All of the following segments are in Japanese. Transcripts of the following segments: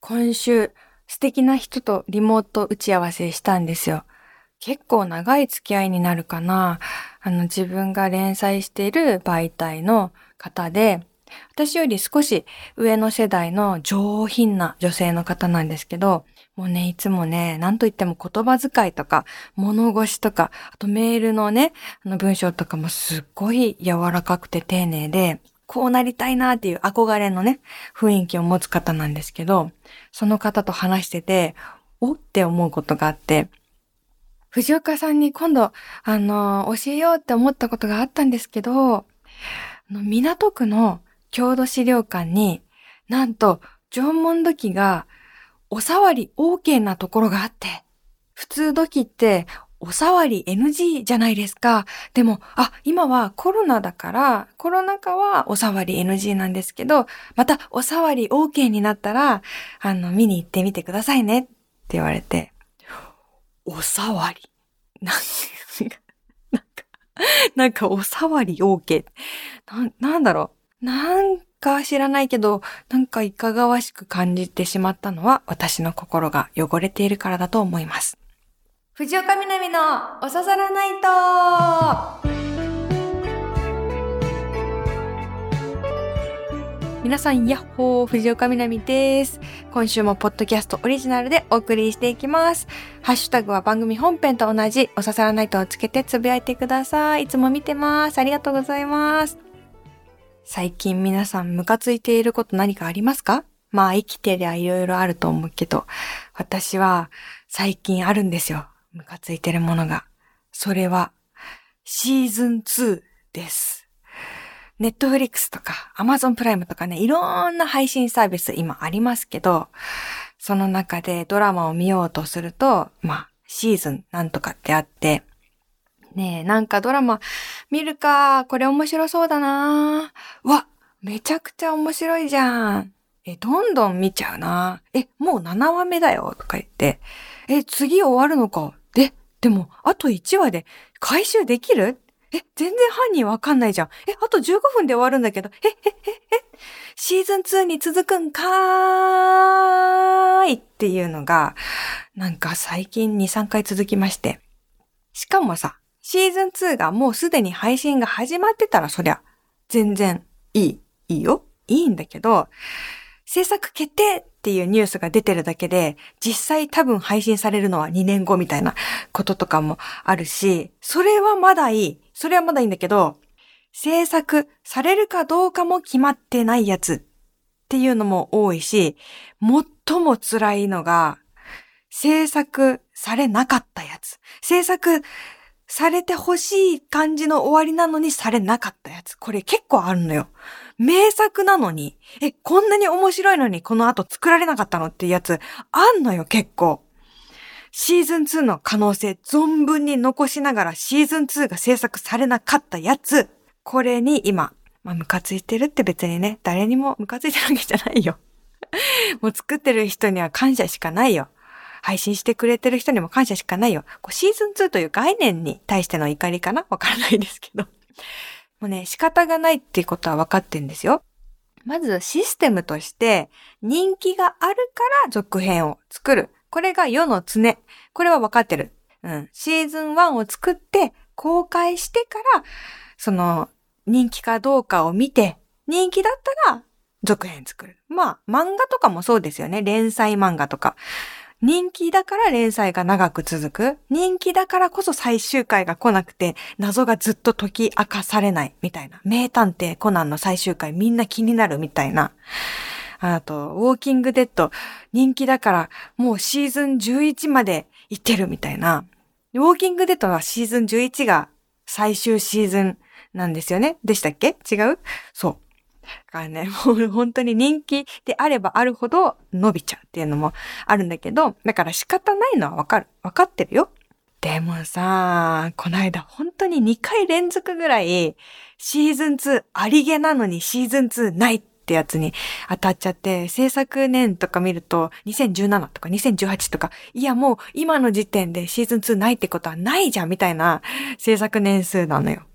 今週素敵な人とリモート打ち合わせしたんですよ。結構長い付き合いになるかな。あの自分が連載している媒体の方で、私より少し上の世代の上品な女性の方なんですけど、もうね、いつもね、なんといっても言葉遣いとか、物腰とか、あとメールのね、あの文章とかもすっごい柔らかくて丁寧で、こうなりたいなっていう憧れのね、雰囲気を持つ方なんですけど、その方と話してて、おって思うことがあって、藤岡さんに今度、あの、教えようって思ったことがあったんですけど、港区の郷土資料館に、なんと、縄文土器がお触り OK なところがあって、普通土器ってお触り NG じゃないですか。でも、あ、今はコロナだから、コロナ禍はお触り NG なんですけど、またお触り OK になったら、あの、見に行ってみてくださいねって言われて、お触り？なんか、なんか、なんかお触り OK。な、なんだろう？なんか知らないけど、なんかいかがわしく感じてしまったのは私の心が汚れているからだと思います。藤岡みなみのおささらないと皆さん、ヤッホー、藤岡みなみです。今週もポッドキャストオリジナルでお送りしていきます。ハッシュタグは番組本編と同じ、おささらないとをつけてつぶやいてください。いつも見てます。ありがとうございます。最近皆さんムカついていること何かありますか？まあ生きてりゃ色々あると思うけど、私は最近あるんですよ。ムカついてるものが。それはシーズン2です。ネットフリックスとかアマゾンプライムとかね、いろんな配信サービス今ありますけど、その中でドラマを見ようとすると、まあ、シーズンなんとかってあって、ねえ、なんかドラマ見るか、これ面白そうだなわ、めちゃくちゃ面白いじゃん。え、どんどん見ちゃうなえ、もう7話目だよ、とか言って。え、次終わるのか。で、も、あと1話で回収できる？え、全然犯人わかんないじゃん。え、あと15分で終わるんだけど。え、え、え、え、シーズン2に続くんかーいっていうのが、なんか最近2、3回続きまして。しかもさ、シーズン2がもうすでに配信が始まってたらそりゃ、全然いい、いいよ。いいんだけど、制作決定っていうニュースが出てるだけで、実際多分配信されるのは2年後みたいなこととかもあるし、それはまだいい。それはまだいいんだけど、制作されるかどうかも決まってないやつっていうのも多いし、最も辛いのが、制作されなかったやつ。制作されてほしい感じの終わりなのにされなかったやつ。これ結構あるのよ。名作なのに、え、こんなに面白いのにこの後作られなかったのっていうやつ、あんのよ結構。シーズン2の可能性存分に残しながらシーズン2が制作されなかったやつ。これに今、まあ、ムカついてるって別にね、誰にもムカついてるわけじゃないよ。もう作ってる人には感謝しかないよ。配信してくれてる人にも感謝しかないよ。こうシーズン2という概念に対しての怒りかな？わからないですけど。もうね、仕方がないっていうことは分かってんですよ。まずシステムとして人気があるから続編を作る。これが世の常。これは分かってる。うん。シーズン1を作って公開してから、その人気かどうかを見て、人気だったら続編作る。まあ、漫画とかもそうですよね。連載漫画とか。人気だから連載が長く続く。人気だからこそ最終回が来なくて、謎がずっと解き明かされないみたいな。名探偵コナンの最終回みんな気になるみたいな。あと、ウォーキングデッド人気だからもうシーズン11まで行ってるみたいな。ウォーキングデッドはシーズン11が最終シーズンなんですよねでしたっけ？違う？そう。からね、もう本当に人気であればあるほど伸びちゃうっていうのもあるんだけど、だから仕方ないのはわかる。わかってるよ。でもさ、この間本当に2回連続ぐらいシーズン2ありげなのにシーズン2ないってやつに当たっちゃって、制作年とか見ると2017とか2018とか、いやもう今の時点でシーズン2ないってことはないじゃんみたいな制作年数なのよ。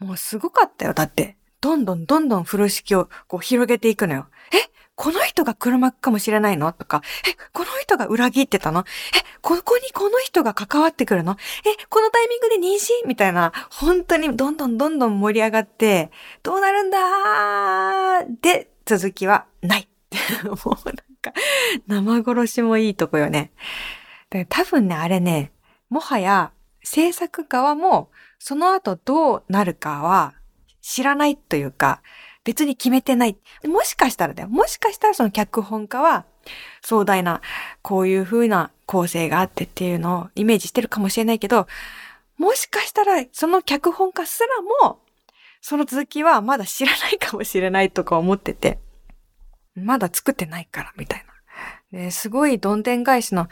もうすごかったよ。だって、どんどんどんどん風呂敷をこう広げていくのよ。えこの人が黒幕かもしれないの？とか、え、この人が裏切ってたの？え、ここにこの人が関わってくるの？え、このタイミングで妊娠？みたいな、本当にどんどんどんどん盛り上がって、どうなるんだー？で、続きはない。もうなんか、生殺しもいいとこよね。多分ね、あれね、もはや制作側もその後どうなるかは知らないというか、別に決めてない。もしかしたらだよ。もしかしたらその脚本家は壮大なこういう風な構成があってっていうのをイメージしてるかもしれないけど、もしかしたらその脚本家すらもその続きはまだ知らないかもしれないとか思ってて、まだ作ってないからみたいな。すごいどんでん返しの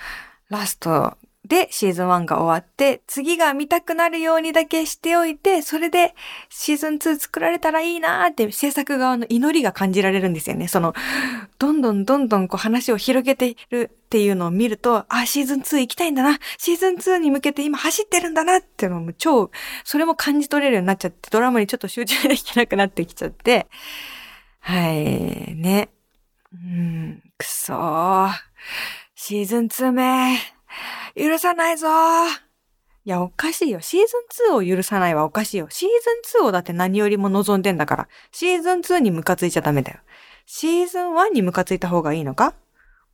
ラストでシーズン1が終わって、次が見たくなるようにだけしておいて、それでシーズン2作られたらいいなーって制作側の祈りが感じられるんですよね。その、どんどんどんどんこう話を広げているっていうのを見ると、あ、シーズン2行きたいんだな、シーズン2に向けて今走ってるんだなっていうのも超、それも感じ取れるようになっちゃって、ドラマにちょっと集中できなくなってきちゃって、はい、ね。うん、くそー。シーズン2目、許さないぞいや、おかしいよ。シーズン2を許さないはおかしいよ。シーズン2をだって何よりも望んでんだから。シーズン2にムカついちゃダメだよ。シーズン1にムカついた方がいいのか？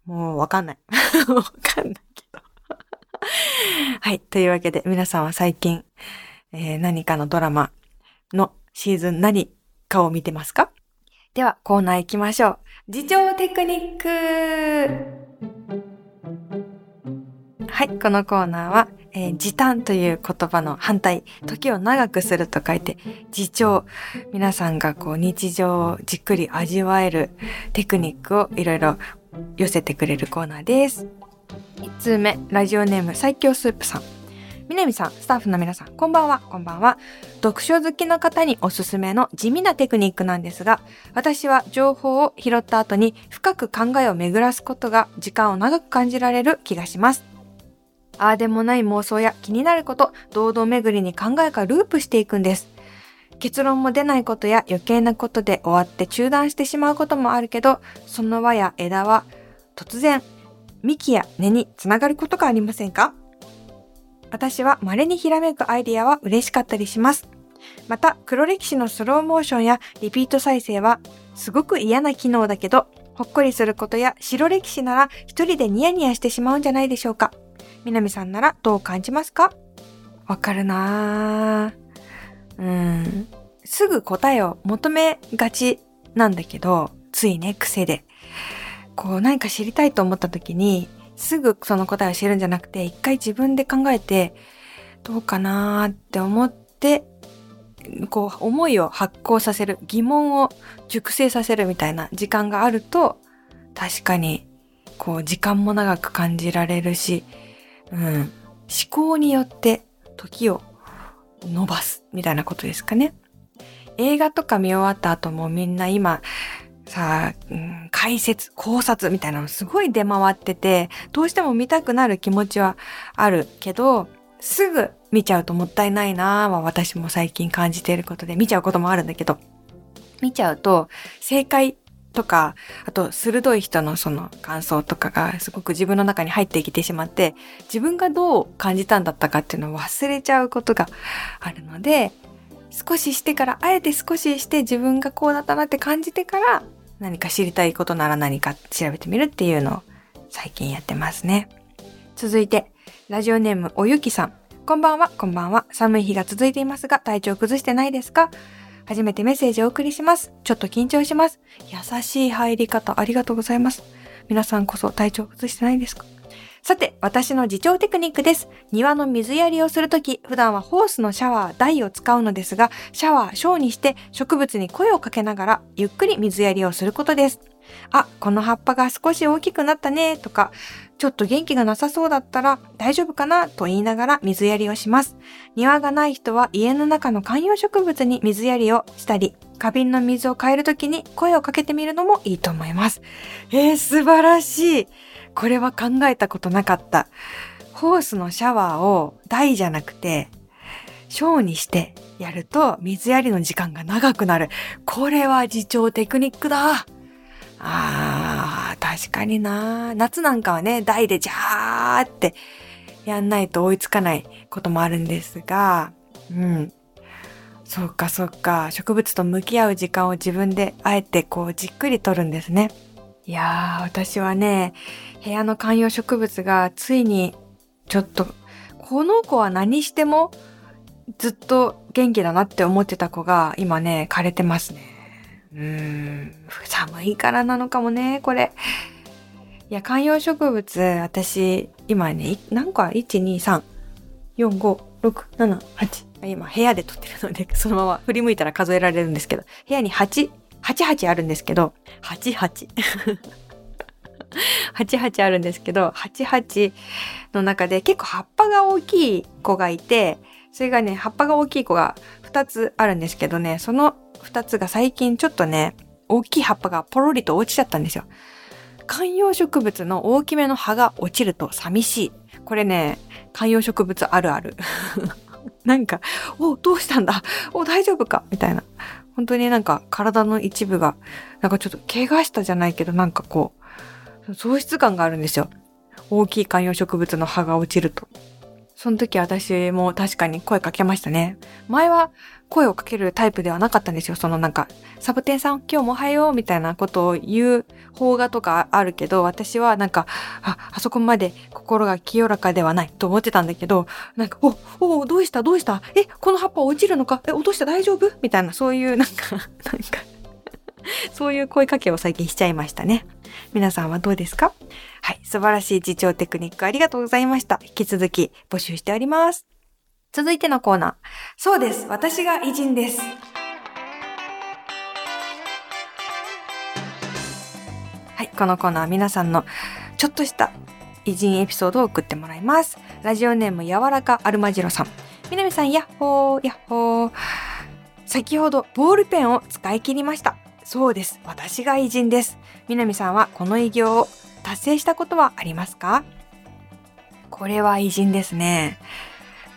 もうわかんない。わかんないけど はい。というわけで、皆さんは最近、えー、何かのドラマのシーズン何かを見てますか？では、コーナー行きましょう。自重テクニックはい、このコーナーは、えー、時短という言葉の反対、時を長くすると書いて、自重。皆さんがこう日常をじっくり味わえるテクニックをいろいろ寄せてくれるコーナーです。1通目、ラジオネーム最強スープさん。みなみさん、スタッフの皆さん、こんばんは、こんばんは。読書好きの方におすすめの地味なテクニックなんですが、私は情報を拾った後に深く考えを巡らすことが時間を長く感じられる気がします。ああでもない妄想や気になること、堂々巡りに考えがループしていくんです。結論も出ないことや余計なことで終わって中断してしまうこともあるけど、その輪や枝は突然幹や根につながることがありませんか？私は稀にひらめくアイディアは嬉しかったりします。また、黒歴史のスローモーションやリピート再生はすごく嫌な機能だけど、ほっこりすることや白歴史なら一人でニヤニヤしてしまうんじゃないでしょうか。南さんならどう感じますか？わかるなぁ。うん。すぐ答えを求めがちなんだけど、ついね、癖で。こう何か知りたいと思った時に、すぐその答えを知るんじゃなくて、一回自分で考えて、どうかなーって思って、こう思いを発行させる、疑問を熟成させるみたいな時間があると、確かに、こう時間も長く感じられるし、うん、思考によって時を伸ばすみたいなことですかね。映画とか見終わった後もみんな今、さあ、うん、解説、考察みたいなのすごい出回ってて、どうしても見たくなる気持ちはあるけど、すぐ見ちゃうともったいないなぁは私も最近感じていることで見ちゃうこともあるんだけど、見ちゃうと正解とか、あと鋭い人のその感想とかがすごく自分の中に入ってきてしまって、自分がどう感じたんだったかっていうのを忘れちゃうことがあるので、少ししてから、あえて少しして自分がこうだったなって感じてから、何か知りたいことなら何か調べてみるっていうのを最近やってますね。続いて、ラジオネームおゆきさん。こんばんは、こんばんは。寒い日が続いていますが、体調崩してないですか？初めてメッセージをお送りします。ちょっと緊張します。優しい入り方ありがとうございます。皆さんこそ体調崩してないですか？さて、私の自重テクニックです。庭の水やりをするとき、普段はホースのシャワー、台を使うのですが、シャワー、小にして植物に声をかけながら、ゆっくり水やりをすることです。あ、この葉っぱが少し大きくなったね、とか、ちょっと元気がなさそうだったら大丈夫かな？と言いながら水やりをします。庭がない人は家の中の観葉植物に水やりをしたり、花瓶の水を変えるときに声をかけてみるのもいいと思います。えー、素晴らしい。これは考えたことなかった。ホースのシャワーを台じゃなくて、小にしてやると水やりの時間が長くなる。これは自重テクニックだ。あー、確かにな夏なんかはね、台でジャーってやんないと追いつかないこともあるんですが、うん。そっかそっか。植物と向き合う時間を自分であえてこうじっくりとるんですね。いやー、私はね、部屋の観葉植物がついにちょっと、この子は何してもずっと元気だなって思ってた子が今ね、枯れてますね。うーん、寒いからなのかもね、これ。いや、観葉植物、私、今ね、何個 ?1、2、3、4、5、6、7、8。今、部屋で撮ってるので、そのまま振り向いたら数えられるんですけど、部屋に8、88あるんですけど、88。88あるんですけど、88の中で結構葉っぱが大きい子がいて、それがね、葉っぱが大きい子が2つあるんですけどね、その2つが最近ちょっとね、大きい葉っぱがポロリと落ちちゃったんですよ。観葉植物の大きめの葉が落ちると寂しい。これね、観葉植物あるある。なんか、お、どうしたんだ？お、大丈夫か？みたいな。本当になんか体の一部が、なんかちょっと怪我したじゃないけど、なんかこう、喪失感があるんですよ。大きい観葉植物の葉が落ちると。その時私も確かに声かけましたね。前は声をかけるタイプではなかったんですよ。そのなんか、サボテンさん今日もおはようみたいなことを言う方画とかあるけど、私はなんか、あ、あそこまで心が清らかではないと思ってたんだけど、なんか、お、お、どうしたどうした？え、この葉っぱ落ちるのか？え、落とした大丈夫？みたいな、そういうなんか、なんか そういう声かけを最近しちゃいましたね。皆さんはどうですか？はい。素晴らしい自重テクニックありがとうございました。引き続き募集しております。続いてのコーナー。そうです。私が偉人です。はい。このコーナー皆さんのちょっとした偉人エピソードを送ってもらいます。ラジオネーム柔らかアルマジロさん。みなみさん、やっほー、やっほー。先ほどボールペンを使い切りました。そうです。私が偉人です。みなみさんはこの偉業を達成したことはありますか？これは偉人ですね。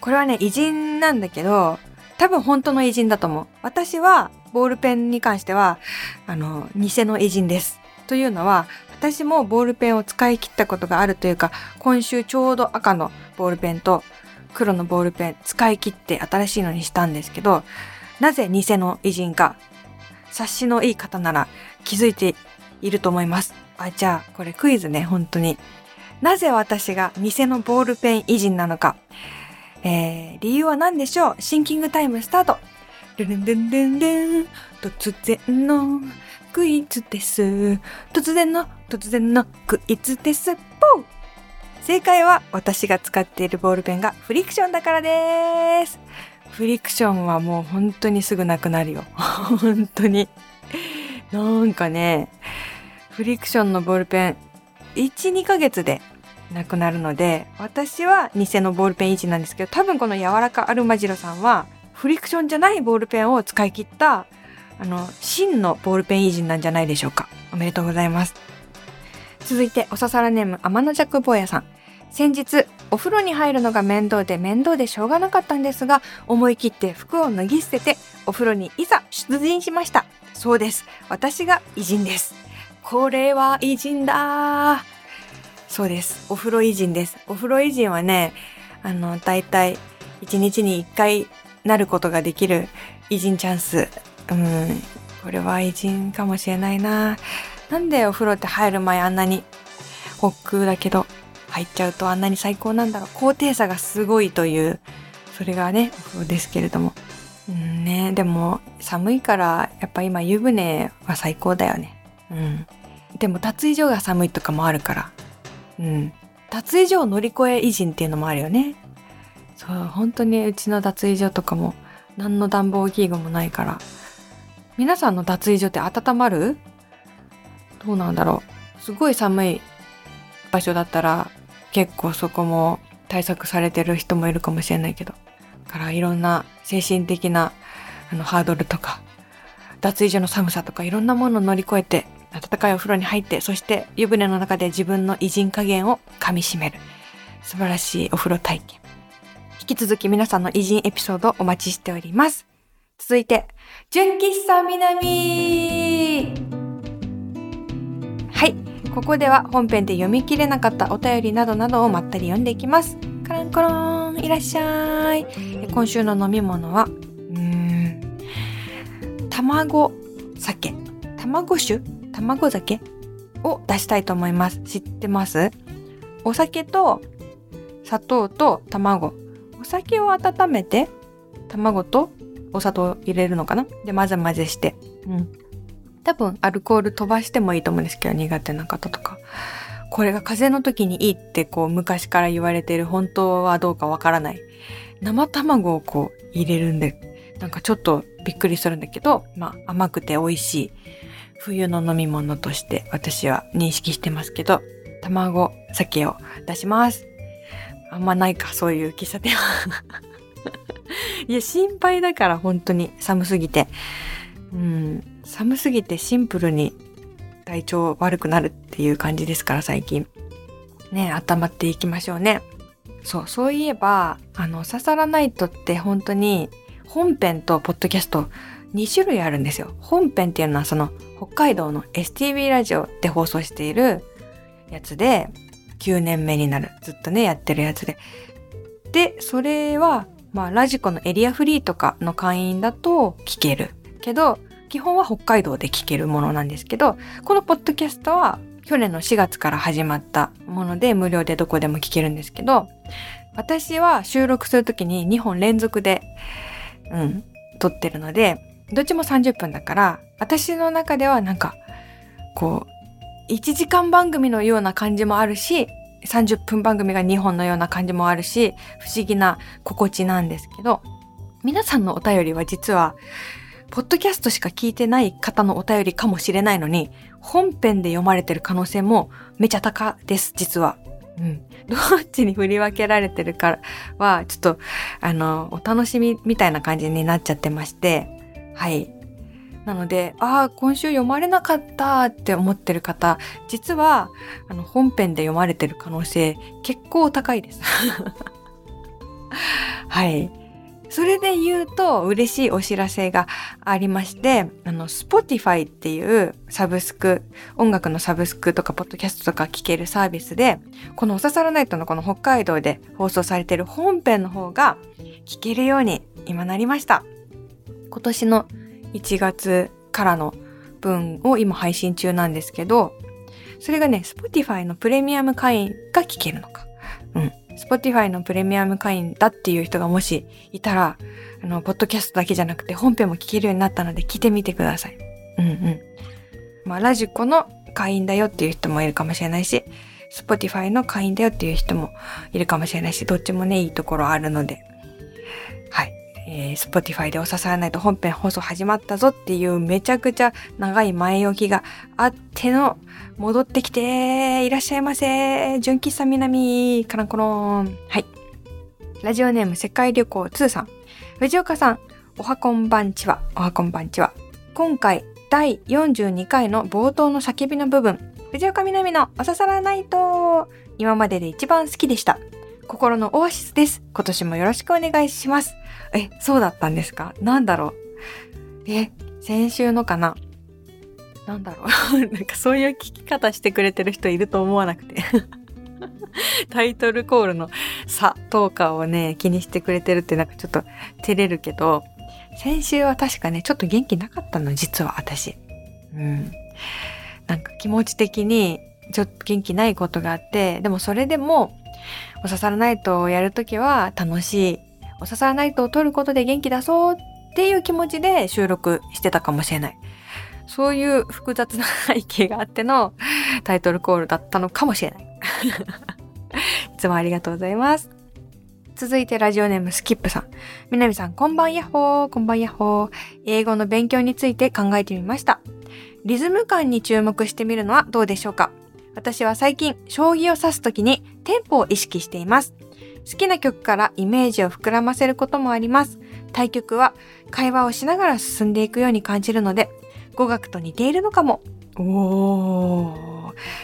これはね、偉人なんだけど、多分本当の偉人だと思う。私は、ボールペンに関しては、あの、偽の偉人です。というのは、私もボールペンを使い切ったことがあるというか、今週ちょうど赤のボールペンと黒のボールペン使い切って新しいのにしたんですけど、なぜ偽の偉人か、察しのいい方なら気づいていると思います。あ、じゃあ、これクイズね、本当に。なぜ私が偽のボールペン偉人なのか。えー、理由は何でしょう？シンキングタイムスタートルルンルンルンルン突然のクイズです。突然の、突然のクイズです。ポー正解は私が使っているボールペンがフリクションだからです。フリクションはもう本当にすぐなくなるよ。本当に。なんかね、フリクションのボールペン、1、2ヶ月でなくなるので、私は偽のボールペン維持なんですけど、多分この柔らかアルマジロさんは、フリクションじゃないボールペンを使い切った、あの、真のボールペン維持なんじゃないでしょうか。おめでとうございます。続いて、おささらネーム、天の弱坊やさん。先日、お風呂に入るのが面倒で面倒でしょうがなかったんですが、思い切って服を脱ぎ捨てて、お風呂にいざ出陣しました。そうです。私が偉人です。これは偉人だそうです。お風呂偉人です。お風呂偉人はね、あの、だいたい1日に1回なることができる偉人チャンス。うん、これは偉人かもしれないな。なんでお風呂って入る前あんなに億劫だけど、入っちゃうとあんなに最高なんだろう。高低差がすごいという、それがね、お風呂ですけれども。うんね、でも寒いからやっぱ今湯船は最高だよね。うん。でも脱衣所が寒いとかもあるから。うん。脱衣所を乗り越え偉人っていうのもあるよね。そう、本当にうちの脱衣所とかも何の暖房器具もないから。皆さんの脱衣所って温まる？どうなんだろう。すごい寒い場所だったら結構そこも対策されてる人もいるかもしれないけど。からいろんな精神的なあのハードルとか脱衣所の寒さとかいろんなものを乗り越えて温かいお風呂に入って、そして湯船の中で自分の偉人加減を噛み締める。素晴らしいお風呂体験。引き続き皆さんの偉人エピソードお待ちしております。続いて、純喫茶南はい。ここでは本編で読み切れなかったお便りなどなどをまったり読んでいきます。カランコロンいらっしゃい。今週の飲み物は、うーん、卵酒。卵酒？卵酒？を出したいと思います。知ってます？お酒と砂糖と卵。お酒を温めて、卵とお砂糖を入れるのかな？で、混ぜ混ぜして。うん。多分、アルコール飛ばしてもいいと思うんですけど、苦手な方とか。これが風邪の時にいいってこう昔から言われている本当はどうかわからない。生卵をこう入れるんで、なんかちょっとびっくりするんだけど、まあ甘くて美味しい冬の飲み物として私は認識してますけど、卵、酒を出します。あんまないか、そういう喫茶店は いや、心配だから、本当に寒すぎて。うん、寒すぎてシンプルに体調悪くなるっていう感じですから、最近。ね、温まっていきましょうね。そう、そういえば、あの、ササラナイトって本当に本編とポッドキャスト2種類あるんですよ。本編っていうのはその北海道の STV ラジオで放送しているやつで、9年目になる。ずっとね、やってるやつで。で、それは、まあ、ラジコのエリアフリーとかの会員だと聞ける。けど、基本は北海道で聞けるものなんですけど、このポッドキャストは去年の4月から始まったもので無料でどこでも聞けるんですけど、私は収録するときに2本連続で、うん、撮ってるので、どっちも30分だから、私の中ではなんか、こう、1時間番組のような感じもあるし、30分番組が2本のような感じもあるし、不思議な心地なんですけど、皆さんのお便りは実は、ポッドキャストしか聞いてない方のお便りかもしれないのに、本編で読まれてる可能性もめちゃ高です、実は。うん。どっちに振り分けられてるかは、ちょっと、あの、お楽しみみたいな感じになっちゃってまして、はい。なので、ああ、今週読まれなかったって思ってる方、実は、あの、本編で読まれてる可能性結構高いです。はい。それで言うと嬉しいお知らせがありまして、あの、Spotify っていうサブスク、音楽のサブスクとか、ポッドキャストとか聞けるサービスで、このおささらナイトのこの北海道で放送されている本編の方が聞けるように今なりました。今年の1月からの分を今配信中なんですけど、それがね、Spotify のプレミアム会員が聞けるのか。うん。Spotify のプレミアム会員だっていう人がもしいたら、あの、ポッドキャストだけじゃなくて本編も聞けるようになったので聞いてみてください。うんうん。まあ、ラジコの会員だよっていう人もいるかもしれないし、Spotify の会員だよっていう人もいるかもしれないし、どっちもね、いいところあるので、はい。えー、Spotify でおささらないと本編放送始まったぞっていうめちゃくちゃ長い前置きがあっての戻ってきていらっしゃいませ純喫茶南カランコロン。はい。ラジオネーム世界旅行2さん。藤岡さん、おはこんばんちは。おはこんばんちは。今回第42回の冒頭の叫びの部分、藤岡南のおささらないと今までで一番好きでした。心のオアシスです。今年もよろしくお願いします。え、そうだったんですか？なんだろう？え、先週のかな？なんだろう？なんかそういう聞き方してくれてる人いると思わなくて タイトルコールの差とかをね、気にしてくれてるってなんかちょっと照れるけど、先週は確かね、ちょっと元気なかったの、実は私。うん。なんか気持ち的にちょっと元気ないことがあって、でもそれでもおささらナイトをやるときは楽しい。おささらナイトを撮ることで元気出そうっていう気持ちで収録してたかもしれない。そういう複雑な背景があってのタイトルコールだったのかもしれない。いつもありがとうございます。続いてラジオネームスキップさん。みなみさん、こんばんやっほー、こんばんやっほー。英語の勉強について考えてみました。リズム感に注目してみるのはどうでしょうか？私は最近、将棋を指すときにテンポを意識しています。好きな曲からイメージを膨らませることもあります。対局は会話をしながら進んでいくように感じるので、語学と似ているのかも。おー。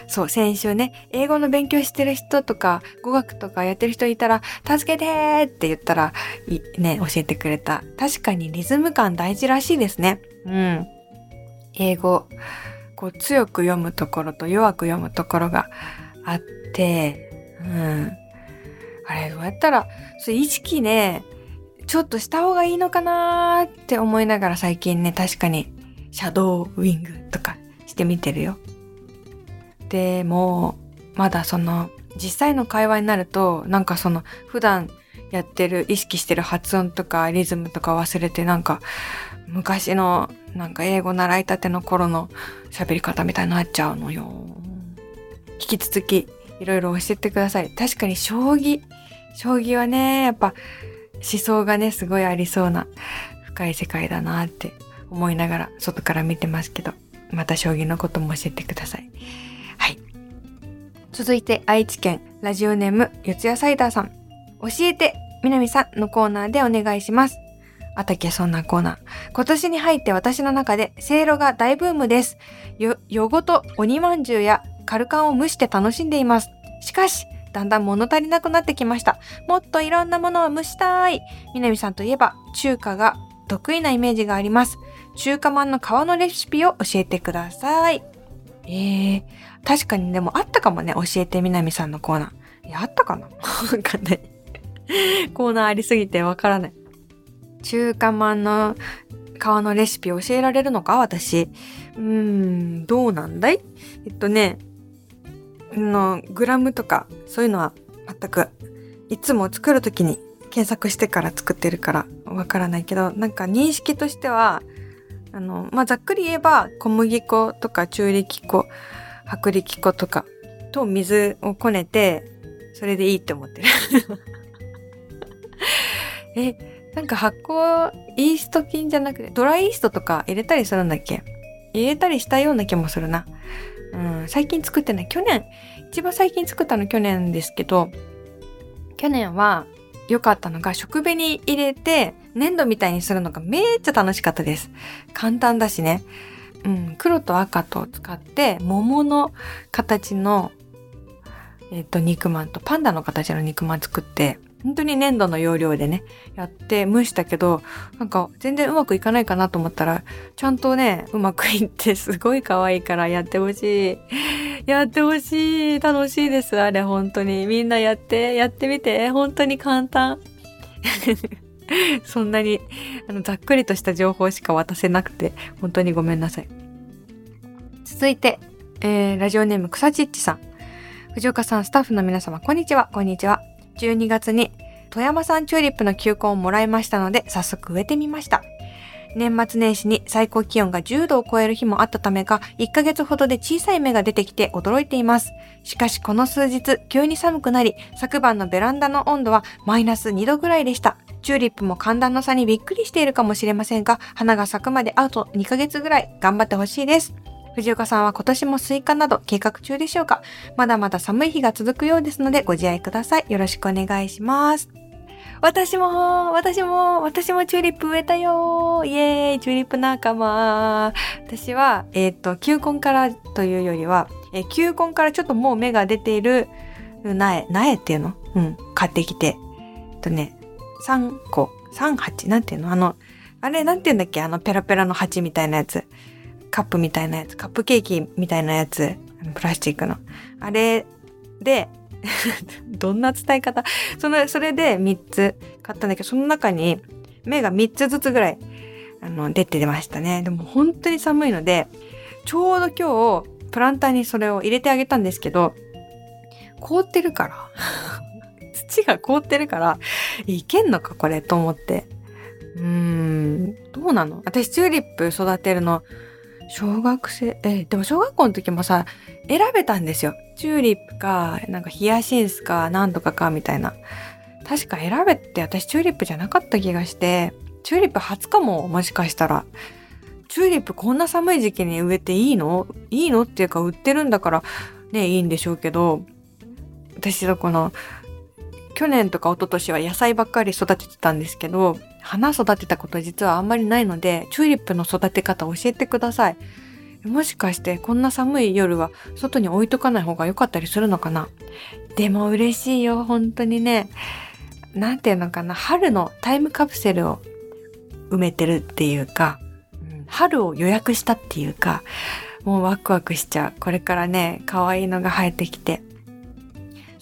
そう、先週ね、英語の勉強してる人とか、語学とかやってる人いたら、助けてーって言ったら、ね、教えてくれた。確かにリズム感大事らしいですね。うん。英語。こう強く読むところと弱く読むところがあって、うん。あれ、どうやったら、それ意識ね、ちょっとした方がいいのかなーって思いながら最近ね、確かに、シャドウウィングとかしてみてるよ。でも、まだその、実際の会話になると、なんかその、普段やってる、意識してる発音とかリズムとか忘れて、なんか、昔の、なんか英語習いたての頃の喋り方みたいになっちゃうのよ。引き続き、いろいろ教えてください。確かに将棋、将棋はね、やっぱ思想がね、すごいありそうな深い世界だなって思いながら外から見てますけど、また将棋のことも教えてください。はい。続いて愛知県ラジオネーム四谷サイダーさん。教えて、みなみさんのコーナーでお願いします。あたけそんなコーナー。今年に入って私の中で、せいろが大ブームです。よ、よごと鬼まんじゅうやカルカンを蒸して楽しんでいます。しかし、だんだん物足りなくなってきました。もっといろんなものを蒸したい。みなみさんといえば、中華が得意なイメージがあります。中華まんの皮のレシピを教えてください。えー、確かにでもあったかもね、教えてみなみさんのコーナー。いや、あったかな？わかんない。コーナーありすぎてわからない。中華まんの皮のレシピ教えられるのか私。うーん、どうなんだい？えっとね、のグラムとかそういうのは全くいつも作る時に検索してから作ってるからわからないけどなんか認識としてはあのまあざっくり言えば小麦粉とか中力粉薄力粉とかと水をこねてそれでいいって思ってる えなんか発酵イースト菌じゃなくてドライイーストとか入れたりするんだっけ？入れたりしたような気もするな。うん、最近作ってない。去年、一番最近作ったの去年ですけど、去年は良かったのが食紅入れて粘土みたいにするのがめっちゃ楽しかったです。簡単だしね。うん、黒と赤と使って桃の形の、えっ、と、肉まんとパンダの形の肉まん作って本当に粘土の要領でね、やって蒸したけど、なんか全然うまくいかないかなと思ったら、ちゃんとね、うまくいってすごい可愛いからやってほしい。やってほしい。楽しいです。あれ本当に。みんなやって、やってみて。本当に簡単。そんなに、あの、ざっくりとした情報しか渡せなくて、本当にごめんなさい。続いて、えー、ラジオネーム草ちっちさん。藤岡さん、スタッフの皆様、こんにちは。こんにちは。12月に富山産チューリップの球根をもらいましたので早速植えてみました。年末年始に最高気温が10度を超える日もあったためか、1ヶ月ほどで小さい芽が出てきて驚いています。しかしこの数日、急に寒くなり、昨晩のベランダの温度はマイナス2度ぐらいでした。チューリップも寒暖の差にびっくりしているかもしれませんが、花が咲くまであと2ヶ月ぐらい頑張ってほしいです。藤岡さんは今年もスイカなど計画中でしょうか？まだまだ寒い日が続くようですのでご自愛ください。よろしくお願いします。私も、私も、私もチューリップ植えたよ。イエーイ。チューリップ仲間。私は、えっ、ー、と、球根からというよりは、えー、球根からちょっともう芽が出ている苗、苗っていうの？うん、買ってきて。えっとね、3個、3鉢、なんていうの？あの、あれ、なんていうんだっけ？あの、ペラペラの鉢みたいなやつ。カップみたいなやつ、カップケーキみたいなやつ、プラスチックの。あれで、どんな伝え方？その、それで3つ買ったんだけど、その中に目が3つずつぐらい、あの、出てましたね。でも本当に寒いので、ちょうど今日、プランターにそれを入れてあげたんですけど、凍ってるから。土が凍ってるから、いけんのかこれと思って。うーん、どうなの？私チューリップ育てるの小学生、え、でも小学校の時もさ、選べたんですよ。チューリップか、なんかヒヤシンスか、なんとかか、みたいな。確か選べって私チューリップじゃなかった気がして、チューリップ初かも、もしかしたら。チューリップこんな寒い時期に植えていいの？いいのっていうか売ってるんだからね、いいんでしょうけど、私はこの、去年とか一昨年は野菜ばっかり育ててたんですけど、花育てたこと実はあんまりないので、チューリップの育て方教えてください。もしかしてこんな寒い夜は外に置いとかない方が良かったりするのかな？でも嬉しいよ、本当にね。なんていうのかな、春のタイムカプセルを埋めてるっていうか、春を予約したっていうか、もうワクワクしちゃう。これからね、可愛いのが生えてきて、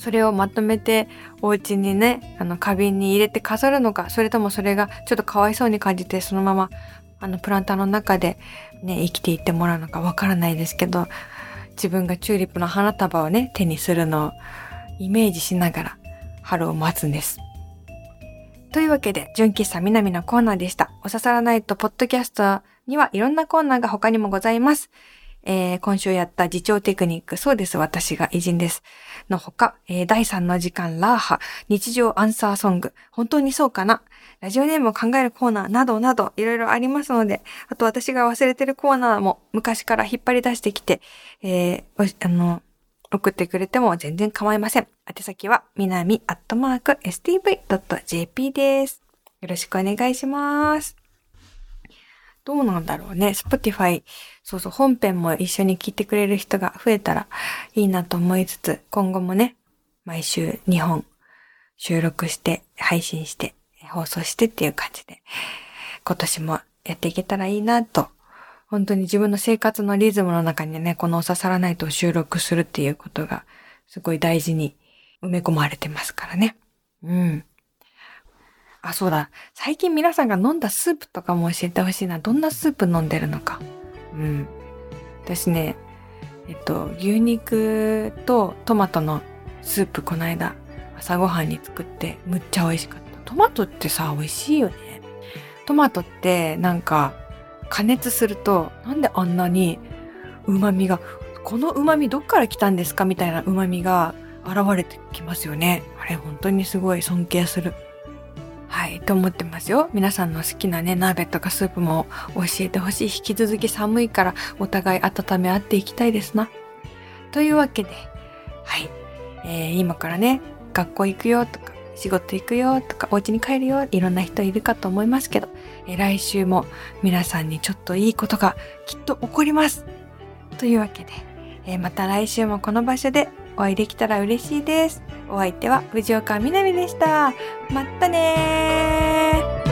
それをまとめてお家にね、あの花瓶に入れて飾るのか、それともそれがちょっとかわいそうに感じてそのままあのプランターの中でね、生きていってもらうのかわからないですけど、自分がチューリップの花束をね、手にするのをイメージしながら春を待つんです。というわけで、純喫茶みなみのコーナーでした。おささらないとポッドキャストにはいろんなコーナーが他にもございます。えー、今週やった自重テクニック、そうです、私が偉人です。のほか、えー、第3の時間、ラーハ、日常アンサーソング、本当にそうかな、ラジオネームを考えるコーナーなどなど、いろいろありますので、あと私が忘れてるコーナーも昔から引っ張り出してきて、えー、あの、送ってくれても全然構いません。宛先は、みなみアットマーク stv.jp です。よろしくお願いします。どうなんだろうね。Spotify、そうそう、本編も一緒に聞いてくれる人が増えたらいいなと思いつつ、今後もね、毎週2本収録して、配信して、放送してっていう感じで、今年もやっていけたらいいなと、本当に自分の生活のリズムの中にね、このお刺さらないと収録するっていうことが、すごい大事に埋め込まれてますからね。うん。あ、そうだ。最近皆さんが飲んだスープとかも教えてほしいな。どんなスープ飲んでるのか。うん。私ね、えっと、牛肉とトマトのスープこの間朝ごはんに作ってむっちゃ美味しかった。トマトってさ、美味しいよね。トマトってなんか加熱するとなんであんなに旨味が、この旨味どっから来たんですかみたいな旨味が現れてきますよね。あれ本当にすごい尊敬する。い、と思ってますよ。皆さんの好きなね、鍋とかスープも教えてほしい。引き続き寒いからお互い温め合っていきたいですな。というわけで、はい、えー、今からね、学校行くよとか、仕事行くよとか、お家に帰るよ、いろんな人いるかと思いますけど、えー、来週も皆さんにちょっといいことがきっと起こります。というわけで、えー、また来週もこの場所でお会いできたら嬉しいです。お相手は藤岡みなみでした。まったねー